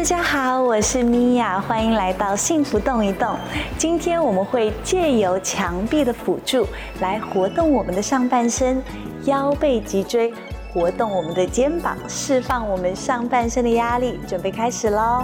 大家好，我是米娅，欢迎来到幸福动一动。今天我们会借由墙壁的辅助来活动我们的上半身，腰背脊椎，活动我们的肩膀，释放我们上半身的压力。准备开始喽！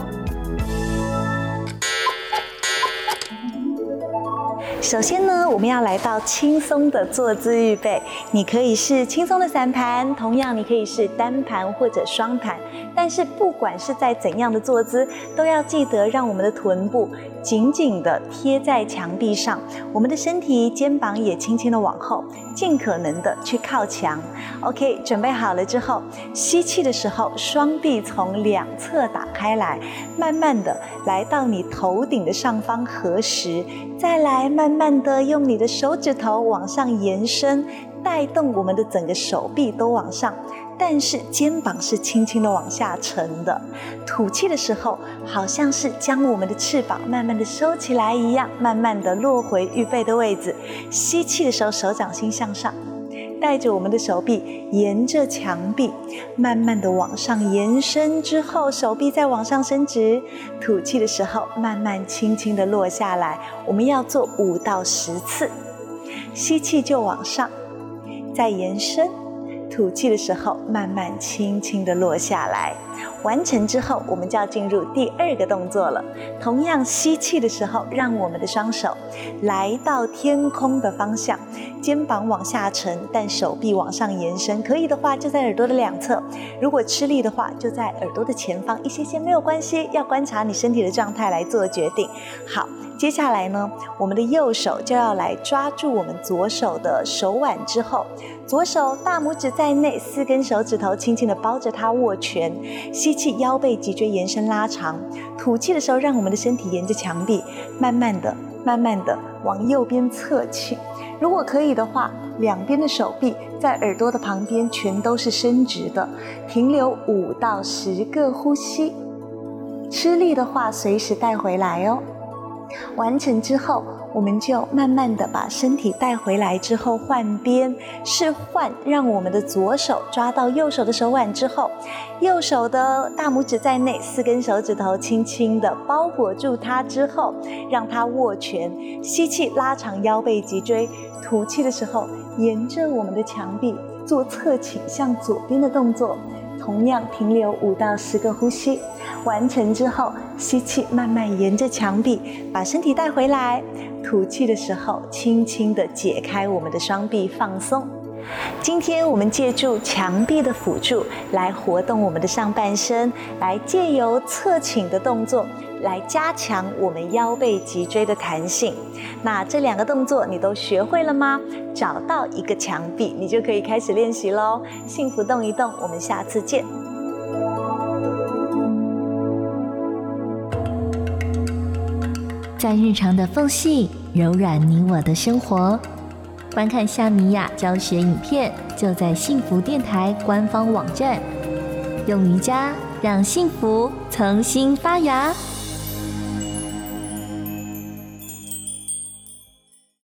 首先呢，我们要来到轻松的坐姿预备。你可以是轻松的散盘，同样你可以是单盘或者双盘。但是不管是在怎样的坐姿，都要记得让我们的臀部紧紧的贴在墙壁上，我们的身体肩膀也轻轻的往后，尽可能的去靠墙。OK，准备好了之后，吸气的时候，双臂从两侧打开来，慢慢的来到你头顶的上方合十，再来慢慢慢的用你的手指头往上延伸，带动我们的整个手臂都往上。但是肩膀是轻轻的往下沉的，吐气的时候，好像是将我们的翅膀慢慢的收起来一样，慢慢的落回预备的位置。吸气的时候，手掌心向上，带着我们的手臂沿着墙壁慢慢的往上延伸，之后手臂再往上伸直。吐气的时候，慢慢轻轻的落下来。我们要做五到十次，吸气就往上，再延伸。吐气的时候，慢慢轻轻的落下来。完成之后，我们就要进入第二个动作了。同样，吸气的时候，让我们的双手来到天空的方向，肩膀往下沉，但手臂往上延伸。可以的话，就在耳朵的两侧；如果吃力的话，就在耳朵的前方一些些，没有关系。要观察你身体的状态来做决定。好。接下来呢，我们的右手就要来抓住我们左手的手腕，之后左手大拇指在在内，四根手指头轻轻的包着它握拳。吸气，腰背脊椎延伸拉长；吐气的时候，让我们的身体沿着墙壁，慢慢的、慢慢的往右边侧倾。如果可以的话，两边的手臂在耳朵的旁边全都是伸直的，停留五到十个呼吸。吃力的话，随时带回来哦。完成之后，我们就慢慢的把身体带回来，之后换边，是换让我们的左手抓到右手的手腕之后，右手的大拇指在内，四根手指头轻轻的包裹住它之后，让它握拳，吸气拉长腰背脊椎，吐气的时候沿着我们的墙壁做侧倾向左边的动作。同样停留五到十个呼吸，完成之后，吸气，慢慢沿着墙壁把身体带回来。吐气的时候，轻轻的解开我们的双臂，放松。今天我们借助墙壁的辅助来活动我们的上半身，来借由侧倾的动作。来加强我们腰背脊椎的弹性。那这两个动作你都学会了吗？找到一个墙壁，你就可以开始练习喽。幸福动一动，我们下次见。在日常的缝隙柔软你我的生活。观看夏米雅教学影片，就在幸福电台官方网站。用瑜伽让幸福重新发芽。